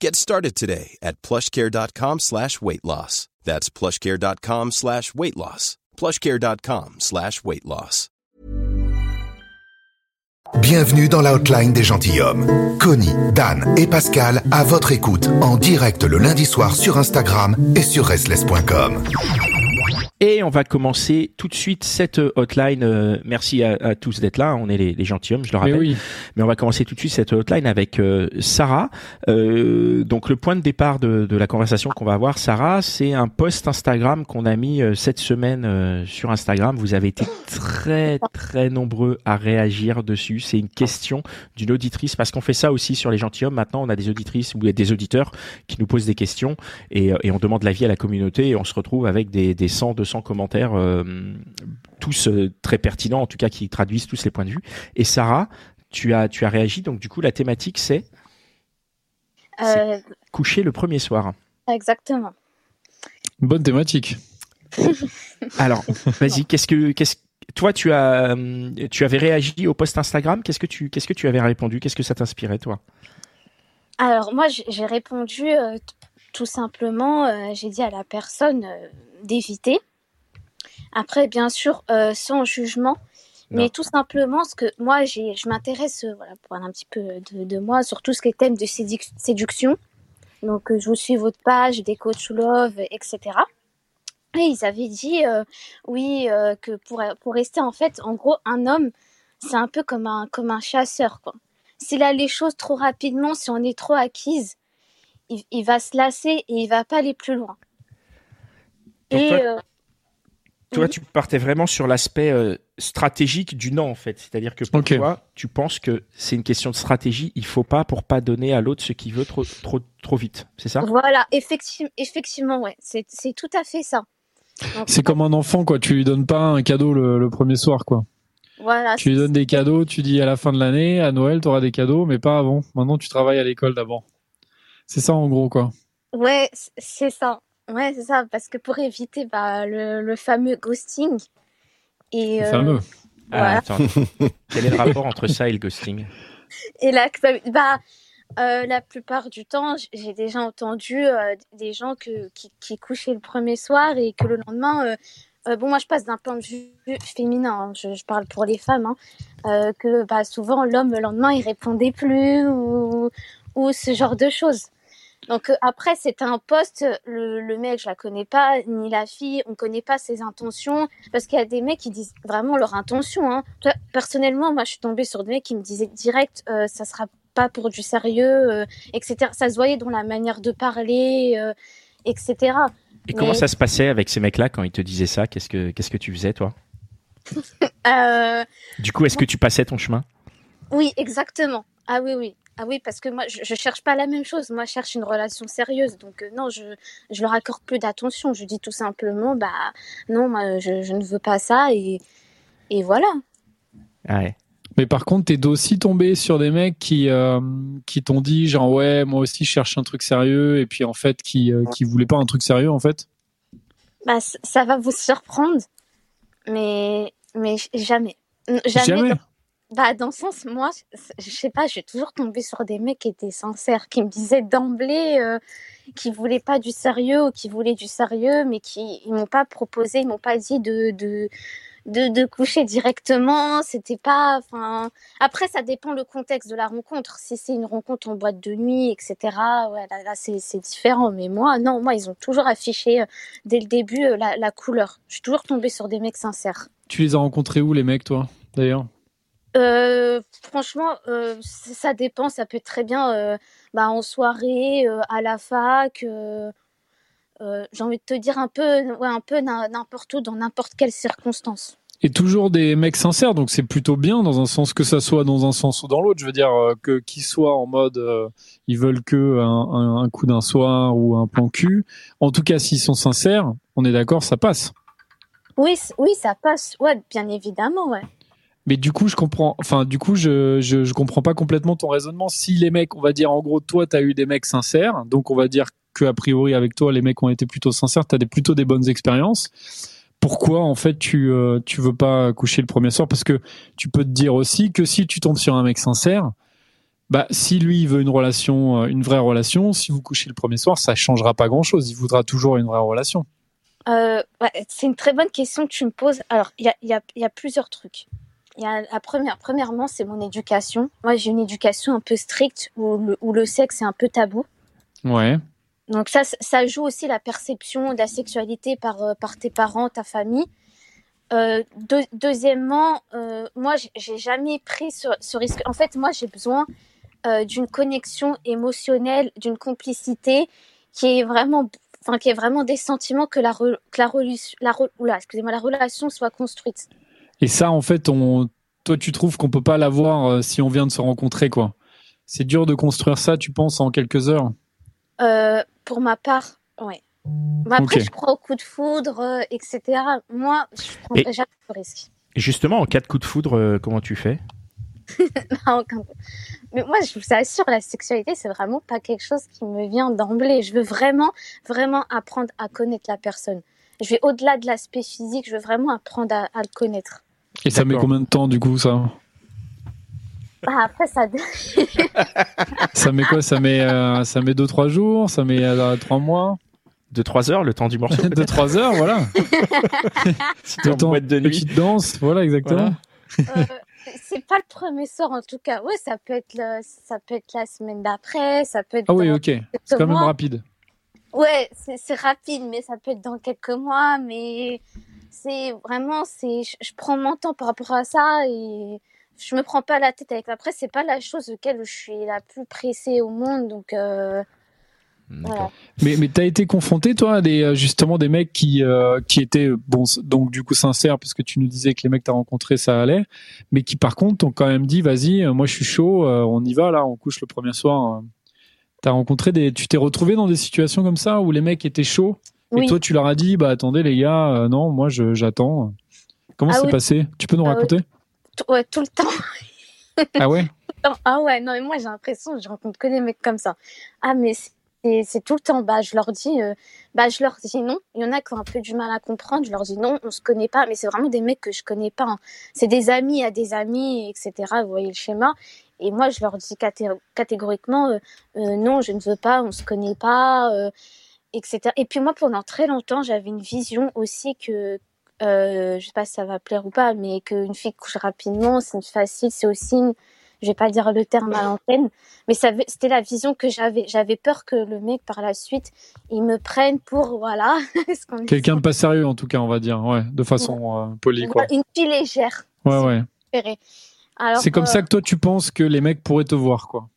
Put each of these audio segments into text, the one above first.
Get started today at plushcare.com slash weight loss. That's plushcare.com slash weight loss. plushcare.com slash weight loss. Bienvenue dans la hotline des gentilshommes. Connie, Dan et Pascal à votre écoute en direct le lundi soir sur Instagram et sur restless.com. Et on va commencer tout de suite cette hotline. Euh, merci à, à tous d'être là. On est les, les gentilshommes, je le Mais rappelle. oui. Mais on va commencer tout de suite cette hotline avec euh, Sarah. Euh, donc le point de départ de, de la conversation qu'on va avoir, Sarah, c'est un post Instagram qu'on a mis euh, cette semaine euh, sur Instagram. Vous avez été très très nombreux à réagir dessus. C'est une question d'une auditrice parce qu'on fait ça aussi sur les gentilshommes. Maintenant, on a des auditrices ou des auditeurs qui nous posent des questions et, euh, et on demande l'avis à la communauté et on se retrouve avec des, des 100, 200 commentaires, euh, tous euh, très pertinents, en tout cas qui traduisent tous les points de vue. Et Sarah, tu as, tu as réagi. Donc, du coup, la thématique, c'est Euh, coucher le premier soir. exactement. Bonne thématique. Alors, vas-y, qu'est-ce que, qu'est-ce, toi, tu as, tu avais réagi au post Instagram? Qu'est-ce que tu, qu'est-ce que tu avais répondu? Qu'est-ce que ça t'inspirait, toi? Alors moi, j'ai répondu euh, tout simplement, euh, j'ai dit à la personne euh, d'éviter. Après, bien sûr, euh, sans jugement, Non. mais tout simplement, ce que moi, je m'intéresse, euh, voilà, pour un petit peu de, de moi, sur tout ce qui est thème de séduc- séduction. Donc, euh, je vous suis votre page, des coachs love, etc. Et ils avaient dit, euh, oui, euh, que pour, pour rester, en fait, en gros, un homme, c'est un peu comme un, comme un chasseur, quoi. S'il a les choses trop rapidement, si on est trop acquise, il, il va se lasser et il va pas aller plus loin. Et toi- euh, Toi, Mhm. tu partais vraiment sur l'aspect euh, stratégique du non, en fait. C'est-à-dire que pour Ok. toi, tu penses que c'est une question de stratégie. Il faut pas pour pas donner à l'autre ce qu'il veut trop, trop, trop vite. C'est ça? Voilà, effectivement, effectivement, ouais, c'est c'est tout à fait ça. C'est comme un enfant, quoi. Tu lui donnes pas un cadeau le, le premier soir, quoi. voilà, Tu lui donnes des cadeaux, tu dis à la fin de l'année, à Noël, tu auras des cadeaux, mais pas avant. Maintenant, tu travailles à l'école d'abord. C'est ça, en gros, quoi. ouais, c'est ça. Ouais, c'est ça, parce que pour éviter bah, le, le fameux ghosting. Et, Le euh, fameux. Ah, Voilà. attends. Quel est le rapport entre ça et le ghosting? Et la, bah, euh, la plupart du temps, j'ai déjà entendu euh, des gens que, qui, qui couchaient le premier soir et que le lendemain, euh, euh, bon, moi je passe d'un point de vue féminin, hein, je, je parle pour les femmes, hein, euh, que bah, souvent l'homme le lendemain il répondait plus ou, ou ce genre de choses. Donc euh, après, c'est un poste, le, le mec, je la connais pas, ni la fille, on connaît pas ses intentions, parce qu'il y a des mecs qui disent vraiment leur intention. Hein. Toi, personnellement, moi, je suis tombée sur des mecs qui me disaient direct, euh, ça sera pas pour du sérieux, euh, etc. Ça se voyait dans la manière de parler, euh, etc. Et comment ça se passait avec ces mecs-là quand ils te disaient ça? Qu'est-ce que qu'est-ce que tu faisais toi? Du coup, est-ce que tu passais ton chemin? Oui, exactement. Ah oui, oui. Ah oui, parce que moi, je, je cherche pas la même chose. Moi, je cherche une relation sérieuse. Donc, euh, non, je, je leur accorde plus d'attention. Je dis tout simplement, bah, non, moi, je, je ne veux pas ça. Et, et voilà. Ah ouais. Mais par contre, t'es aussi tombé sur des mecs qui, euh, qui t'ont dit, genre, ouais, moi aussi, je cherche un truc sérieux, et puis en fait, qui, euh, qui voulaient pas un truc sérieux, en fait? Bah, ça va vous surprendre. Mais, mais jamais. Jamais. Jamais. dans- Bah, dans le sens, moi, je, sais pas, suis toujours tombée sur des mecs qui étaient sincères, qui me disaient d'emblée euh, qu'ils voulaient pas du sérieux ou qui voulaient du sérieux, mais qui ils m'ont pas proposé, ils m'ont pas dit de, de, de, coucher directement. C'était pas, après, ça dépend le contexte de la rencontre. Si c'est une rencontre en boîte de nuit, etc., là, là c'est différent. Mais moi, non, moi, ils ont toujours affiché euh, dès le début euh, la, la couleur. Je suis toujours tombée sur des mecs sincères. Tu les as rencontrés où, les mecs, toi, d'ailleurs? Euh, franchement, euh, ça dépend. Ça peut être très bien euh, bah, en soirée, à la fac. j'ai envie de te dire un peu, ouais, un peu n'im- n'importe où, dans n'importe quelle circonstance. Et toujours des mecs sincères, donc c'est plutôt bien dans un sens que ça soit dans un sens ou dans l'autre. Je veux dire que qu'ils soient en mode ils veulent que un, un- un coup d'un soir ou un plan cul. En tout cas, s'ils sont sincères, on est d'accord, ça passe. Oui, oui, ça passe. Ouais, bien évidemment, ouais. Mais du coup, je comprends. Enfin, du coup, je, je comprends pas complètement ton raisonnement. Si les mecs, on va dire en gros, toi, t'as eu des mecs sincères, donc on va dire que a priori avec toi, les mecs ont été plutôt sincères. T'as des plutôt des bonnes expériences. Pourquoi en fait tu euh, tu veux pas coucher le premier soir? Parce que tu peux te dire aussi que si tu tombes sur un mec sincère, bah si lui il veut une relation, euh, une vraie relation, si vous couchez le premier soir, ça changera pas grand chose. Il voudra toujours une vraie relation. Euh, c'est une très bonne question que tu me poses. Alors, il y a, y, y a plusieurs trucs. Il y a la première, premièrement, c'est mon éducation. Moi, j'ai une éducation un peu stricte où le, où le sexe est un peu tabou. Ouais. Donc ça, ça joue aussi la perception de la sexualité par, euh, par tes parents, ta famille. Euh, deux- deuxièmement, euh, moi, j'ai- jamais pris ce, ce risque. En fait, moi, j'ai besoin euh, d'une connexion émotionnelle, d'une complicité qui est vraiment, enfin, qui est vraiment des sentiments que la, re- que la, relu- la, re- oula, excusez-moi, la relation soit construite. Et ça, en fait, on, toi, tu trouves qu'on peut pas l'avoir euh, si on vient de se rencontrer, quoi. C'est dur de construire ça, tu penses, en quelques heures. Euh, pour ma part, ouais. Mais après, je crois au coup de foudre, euh, etc. Moi, je prends jamais le risque. Justement, en cas de coup de foudre, euh, comment tu fais? Non, aucun- Mais moi, je vous assure, la sexualité, c'est vraiment pas quelque chose qui me vient d'emblée. Je veux vraiment, vraiment apprendre à connaître la personne. Je vais au-delà de l'aspect physique, je veux vraiment apprendre à, à le connaître. Et ça met combien de temps, du coup, ça Ah, après, ça. Ça met quoi? Ça met euh, ça met deux trois jours, ça met euh, trois mois, De 3 heures, le temps du morceau deux trois heures, voilà. Temps, boîte de nuit. petite danse, voilà exactement. Voilà. Euh, c'est pas le premier soir, en tout cas. Ouais, ça peut être, le- ça peut être la semaine d'après, ça peut être. Ah oui, ok. C'est quand même rapide. Ouais, c'est c'est rapide, mais ça peut être dans quelques mois. Mais c'est vraiment, c'est, je, je prends mon temps par rapport à ça et je me prends pas la tête avec. Après, c'est pas la chose auquel je suis la plus pressée au monde, donc euh. Mais mais t'as été confronté toi à des euh, justement des mecs qui euh, qui étaient bon donc du coup sincères parce que tu nous disais que les mecs que t'as rencontrés ça allait, mais qui par contre t'ont quand même dit vas-y moi je suis chaud euh, on y va là on couche le premier soir. T'as rencontré des tu t'es retrouvé dans des situations comme ça où les mecs étaient chauds? Oui. et toi tu leur as dit bah attendez les gars euh, non moi j'attends. Comment Ah c'est oui. passé? Tu peux nous Ah oui. raconter? T- ouais, tout le temps. Ah ouais? Non, Ah ouais, non, mais moi j'ai l'impression que je rencontre que des mecs comme ça. Ah, mais c'est tout le temps. Bah, je leur dis, euh, bah, je leur dis non. Il y en a qui ont un peu du mal à comprendre. Je leur dis non, on se connaît pas. Mais c'est vraiment des mecs que je connais pas. hein. C'est des amis à des amis, etc. Vous voyez le schéma. Et moi, je leur dis caté- catégoriquement euh, non, je ne veux pas, on se connaît pas, etc. Et puis moi, pendant très longtemps, j'avais une vision aussi que euh, je sais pas si ça va plaire ou pas, mais qu'une fille couche rapidement, c'est facile, c'est aussi une, je vais pas dire le terme à l'antenne, mais ça c'était la vision que j'avais. J'avais peur que le mec, par la suite, il me prenne pour, voilà. Quelqu'un de pas sérieux en tout cas on va dire ouais de façon euh, polie quoi. Une fille légère, Ouais ouais. C'est comme euh, ça que toi tu penses que les mecs pourraient te voir quoi.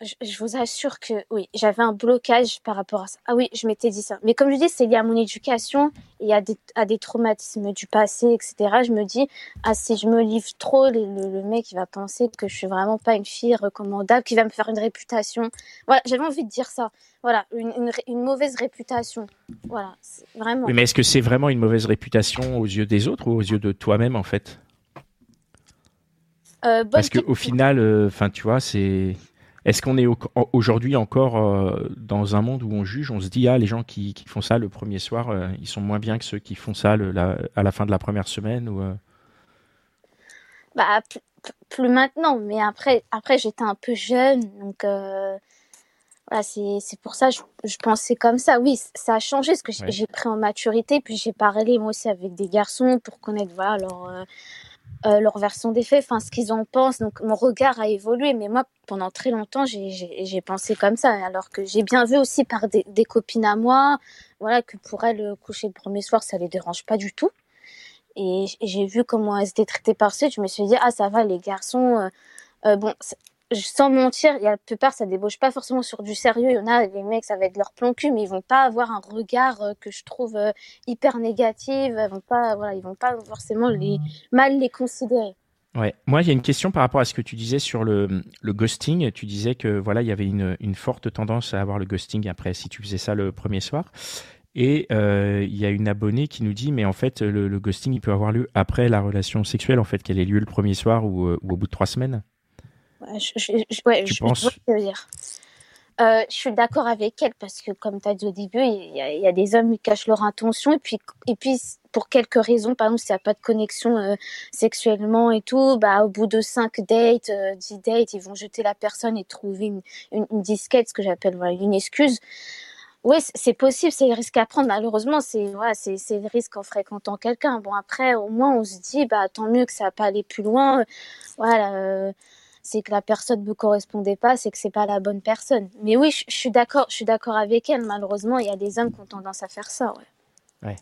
Je, je vous assure que oui, j'avais un blocage par rapport à ça. Ah oui, je m'étais dit ça. Mais comme je dis, c'est lié à mon éducation et à des, à des traumatismes du passé, etc. Je me dis, ah, si je me livre trop, le, mec, il va penser que je suis vraiment pas une fille recommandable, qui va me faire une réputation. Voilà, j'avais envie de dire ça. Voilà, une, une, ré- une mauvaise réputation. Voilà, vraiment. Oui, mais est-ce que c'est vraiment une mauvaise réputation aux yeux des autres ou aux yeux de toi-même en fait? Euh, Parce qu'au final, enfin, tu vois, c'est. Est-ce qu'on est au- aujourd'hui encore euh, dans un monde où on juge, on se dit ah les gens qui, qui font ça le premier soir, euh, ils sont moins bien que ceux qui font ça le- la- à la fin de la première semaine ou euh, Bah, plus, maintenant, mais après, après j'étais un peu jeune, donc euh, voilà, c'est pour ça je, je pensais comme ça. Oui, ça a changé parce que j'ai pris en maturité, puis j'ai parlé moi aussi avec des garçons pour connaître voilà leur euh, euh, leur version des faits, enfin ce qu'ils en pensent. Donc mon regard a évolué, mais moi pendant très longtemps j'ai pensé comme ça, alors que j'ai bien vu aussi par des, des, copines à moi, voilà que pour elles coucher le premier soir ça les dérange pas du tout. Et j'ai vu comment elles étaient traitées par suite, je me suis dit ah ça va les garçons. Euh, euh bon, sans mentir, il y a la plupart, ça débauche pas forcément sur du sérieux. Il y en a, les mecs, ça va être leur plan cul, mais ils vont pas avoir un regard euh, que je trouve euh, hyper négatif. Ils vont pas, voilà, ils vont pas forcément les mal les considérer. Ouais. Moi, il y a une question par rapport à ce que tu disais sur le, ghosting. Tu disais que voilà, il y avait une, forte tendance à avoir le ghosting après si tu faisais ça le premier soir. Et euh, il y a une abonnée qui nous dit, mais en fait, le, ghosting, il peut avoir lieu après la relation sexuelle, en fait, qu'elle ait lieu le premier soir ou au bout de trois semaines. Je, je, ouais, je, penses... dire. Euh, je suis d'accord avec elle parce que, comme tu as dit au début, il y, a, il y, a des hommes qui cachent leur intention et puis, et puis pour quelques raisons, par exemple, s'il n'y a pas de connexion euh, sexuellement et tout, bah, au bout de 5 dates, euh, 10 dates, ils vont jeter la personne et trouver une, une, une disquette, ce que j'appelle voilà, une excuse. Oui, c'est possible, c'est le risque à prendre. Malheureusement, c'est voilà, c'est le risque en fréquentant quelqu'un. Bon, après, au moins, on se dit, bah, tant mieux que ça n'a pas aller plus loin. Voilà. Euh, c'est que la personne ne me correspondait pas, c'est que c'est pas la bonne personne. Mais oui, je, suis d'accord, je suis d'accord avec elle. Malheureusement, il y a des hommes qui ont tendance à faire ça, ouais. Ouais.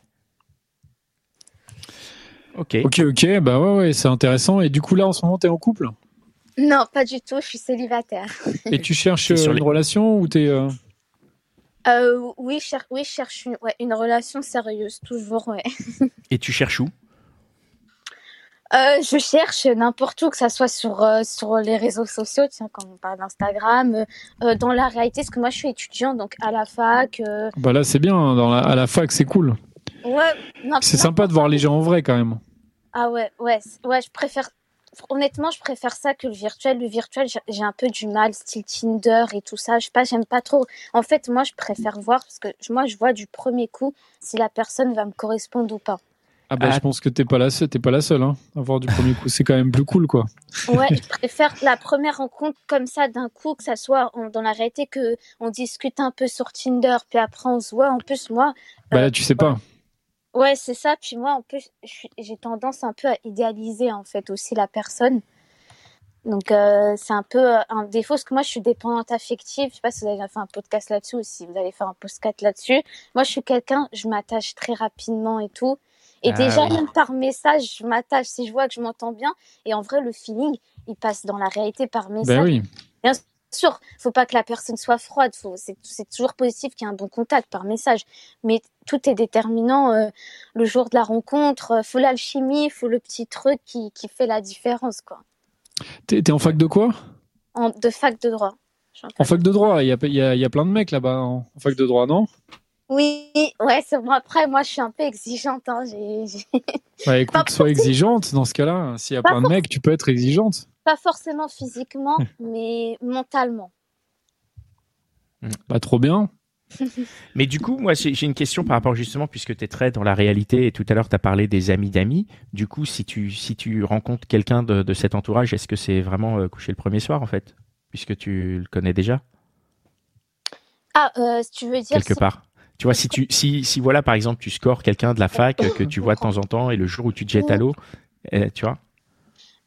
Ok. Ok, ok, bah ouais, ouais, c'est intéressant. Et du coup, là, en ce moment, tu es en couple? Non, pas du tout, je suis célibataire. Et tu cherches une relation ou t'es. Euh... Euh, oui, oui, je cherche une, ouais, une relation sérieuse, toujours, ouais. Et tu cherches où? Euh, je cherche n'importe où, que ça soit sur euh, sur les réseaux sociaux, tiens, quand on parle d'Instagram, euh, dans la réalité, parce que moi je suis étudiante, donc à la fac. Bah là c'est bien, hein, dans la, à la fac c'est cool. Ouais. C'est sympa de voir les gens en vrai quand même. Ah ouais, ouais, ouais, je préfère. Honnêtement, je préfère ça que le virtuel. Le virtuel, j'ai un peu du mal, style Tinder et tout ça. Je sais pas, j'aime pas trop. En fait, moi, je préfère voir parce que moi, je vois du premier coup si la personne va me correspondre ou pas. Ah bah, je pense que t'es pas la seule, t'es pas la seule, hein, à voir du premier coup. C'est quand même plus cool, quoi. Ouais, je préfère la première rencontre comme ça d'un coup, que ça soit dans la réalité que on discute un peu sur Tinder, puis après on se voit. En plus, moi. Bah là, tu sais pas. Ouais, c'est ça. Puis moi, en plus, j'ai tendance un peu à idéaliser en fait aussi la personne. Donc euh, c'est un peu un défaut parce que moi je suis dépendante affective. Je sais pas si vous avez fait un podcast là-dessus ou si vous allez faire un podcast là-dessus. Moi je suis quelqu'un, je m'attache très rapidement et tout. Et ah déjà, même par message, je m'attache si je vois que je m'entends bien. Et en vrai, le feeling, il passe dans la réalité par ben message. Ben oui. Bien sûr, faut pas que la personne soit froide. C'est toujours positif qu'il y ait un bon contact par message. Mais tout est déterminant euh, le jour de la rencontre. Euh, faut l'alchimie, faut le petit truc qui, qui fait la différence. quoi. T'es es en fac de quoi? En, De fac de droit. En fac de droit, il y a, y, a, y a plein de mecs là-bas en fac de droit, non? Oui, ouais, c'est bon. Après, moi, je suis un peu exigeante. Hein. Ouais, écoute, sois exigeante dans ce cas-là. S'il y a plein de mecs, tu peux être exigeante. Pas forcément physiquement, mais mentalement. Bah, trop bien. mais du coup, moi, j'ai une question par rapport justement, puisque tu es très dans la réalité et tout à l'heure, tu as parlé des amis d'amis. Du coup, si tu, si tu rencontres quelqu'un de, de, cet entourage, est-ce que c'est vraiment euh, coucher le premier soir, en fait? Puisque tu le connais déjà? Ah, euh, tu veux dire. Quelque part. Tu vois, si tu, si, si voilà, par exemple, tu scores quelqu'un de la fac que tu vois de temps en temps et le jour où tu te jettes à l'eau, eh, tu vois.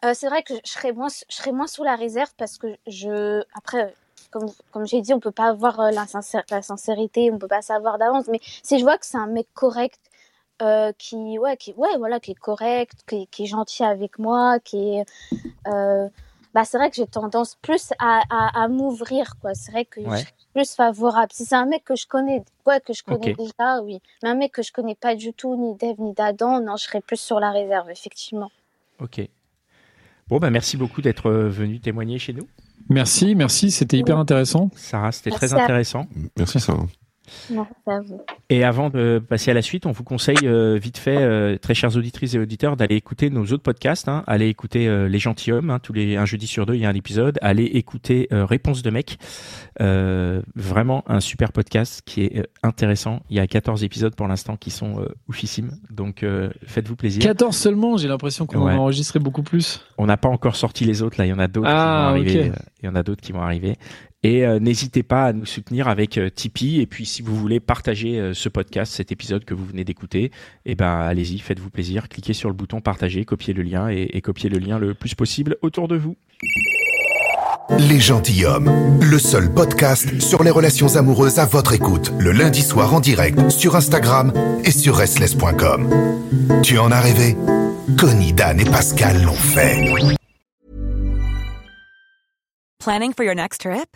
Euh, c'est vrai que je serais moins, je serais moins sous la réserve parce que je, après, comme, comme j'ai dit, on peut pas avoir euh, la, la, sincérité, on peut pas savoir d'avance. Mais si je vois que c'est un mec correct, euh, qui, ouais, qui, ouais, voilà, qui est correct, qui, qui est gentil avec moi, qui est, bah, c'est vrai que j'ai tendance plus à, à, à m'ouvrir, quoi. C'est vrai que je plus favorable. Si c'est un mec que je connais, ouais, que je connais déjà, oui. Mais un mec que je connais pas du tout, ni Dave, ni d'Adam, non, je serais plus sur la réserve, effectivement. Ok. Bon, bah, merci beaucoup d'être euh, venu témoigner chez nous. Merci, merci, c'était hyper intéressant. Sarah, c'était très intéressant. Merci, Sarah. Et avant de passer à la suite, on vous conseille euh, vite fait, euh, très chères auditrices et auditeurs, d'aller écouter nos autres podcasts. Hein. Allez écouter euh, Les Gentilhommes, hein, tous les un jeudi sur deux, il y a un épisode. Allez écouter Réponse de mec, vraiment un super podcast qui est intéressant. Il y a 14 épisodes pour l'instant qui sont oufissimes, donc faites-vous plaisir. 14 seulement, j'ai l'impression qu'on ouais. a enregistré beaucoup plus. On n'a pas encore sorti les autres, là, il y en a d'autres qui vont ah, arriver. Il y en a d'autres qui vont arriver. Et n'hésitez pas à nous soutenir avec Tipeee. Et puis, si vous voulez partager ce podcast, cet épisode que vous venez d'écouter, eh ben, allez-y, faites-vous plaisir. Cliquez sur le bouton partager, copiez le lien et, et copiez le lien le plus possible autour de vous. Les gentilshommes, le seul podcast sur les relations amoureuses à votre écoute, le lundi soir en direct sur Instagram et sur restless.com. Tu en as rêvé? Connie, Dan et Pascal l'ont fait. Planning for your next trip?